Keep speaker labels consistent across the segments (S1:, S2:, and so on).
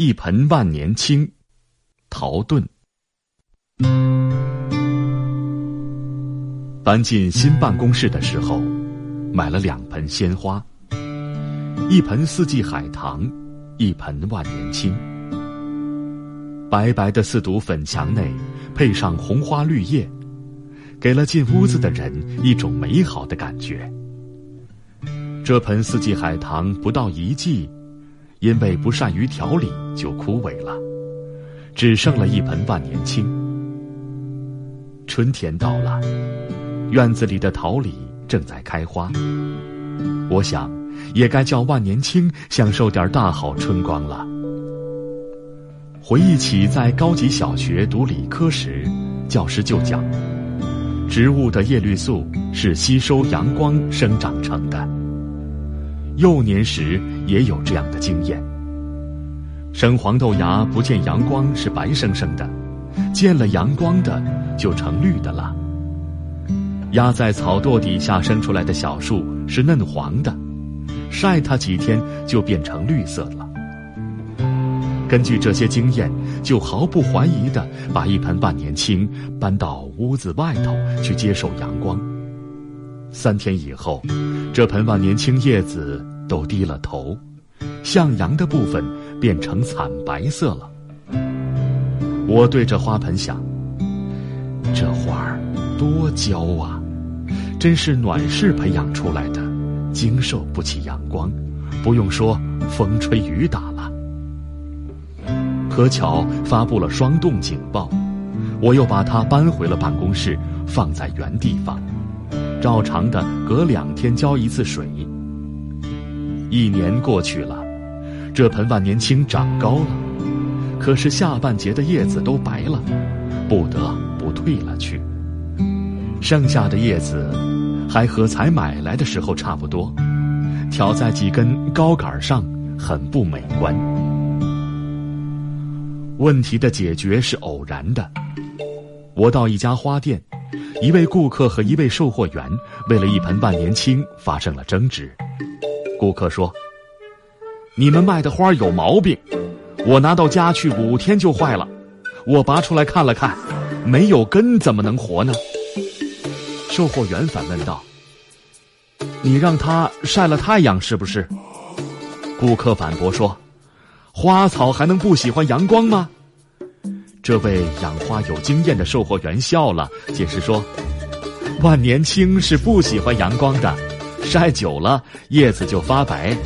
S1: 一盆万年青，陶盾。搬进新办公室的时候，买了两盆鲜花，一盆四季海棠，一盆万年青。白白的四堵粉墙内，配上红花绿叶，给了进屋子的人一种美好的感觉。这盆四季海棠不到一季。因为不善于调理，就枯萎了，只剩了一盆万年青。春天到了，院子里的桃李正在开花，我想，也该叫万年青享受点大好春光了。回忆起在高级小学读理科时，教师就讲，植物的叶绿素是吸收阳光生长成的。幼年时也有这样的经验：生黄豆芽不见阳光是白生生的，见了阳光的就成绿的了。压在草垛底下生出来的小树是嫩黄的，晒它几天就变成绿色了。根据这些经验，就毫不怀疑的把一盆万年青搬到屋子外头去接受阳光。三天以后，这盆万年青叶子都低了头，向阳的部分变成惨白色了。我对着花盆想：这花儿多娇啊，真是暖室培养出来的，经受不起阳光，不用说风吹雨打了。可巧发布了霜冻警报，我又把它搬回了办公室，放在原地方。照常的隔两天浇一次水。一年过去了，这盆万年青长高了，可是下半截的叶子都白了，不得不退了去。剩下的叶子还和才买来的时候差不多，挑在几根高杆上，很不美观。问题的解决是偶然的，我到一家花店。一位顾客和一位售货员为了一盆万年青发生了争执。顾客说：“你们卖的花有毛病，我拿到家去五天就坏了。我拔出来看了看，没有根怎么能活呢？”售货员反问道：“你让它晒了太阳是不是？”顾客反驳说：“花草还能不喜欢阳光吗？”这位养花有经验的售货员笑了，解释说：“万年青是不喜欢阳光的，晒久了叶子就发白，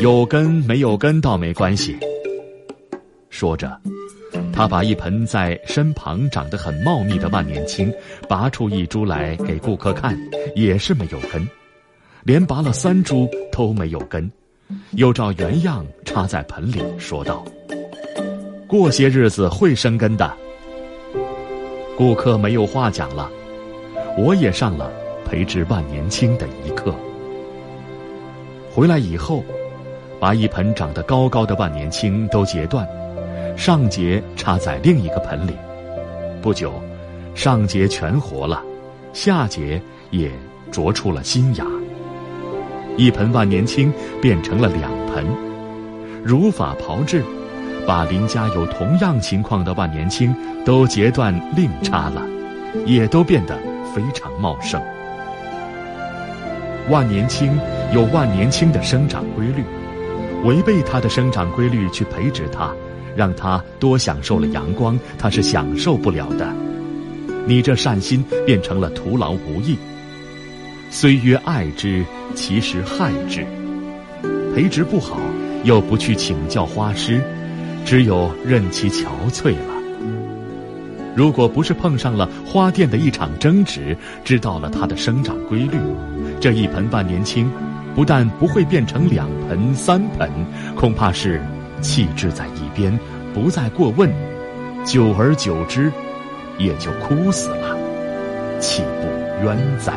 S1: 有根没有根倒没关系。”说着，他把一盆在身旁长得很茂密的万年青拔出一株来给顾客看，也是没有根，连拔了三株都没有根，又照原样插在盆里，说道。过些日子会生根的。顾客没有话讲了，我也上了培植万年青的一课。回来以后，把一盆长得高高的万年青都截断，上节插在另一个盆里。不久，上节全活了，下节也啄出了新芽。一盆万年青变成了两盆，如法炮制。把邻家有同样情况的万年青都截断另插了，也都变得非常茂盛。万年青有万年青的生长规律，违背它的生长规律去培植它，让它多享受了阳光，它是享受不了的。你这善心变成了徒劳无益。虽曰爱之，其实害之。培植不好，又不去请教花师。只有任其憔悴了。如果不是碰上了花店的一场争执，知道了它的生长规律，这一盆万年青，不但不会变成两盆三盆，恐怕是弃置在一边，不再过问，久而久之，也就枯死了，岂不冤哉？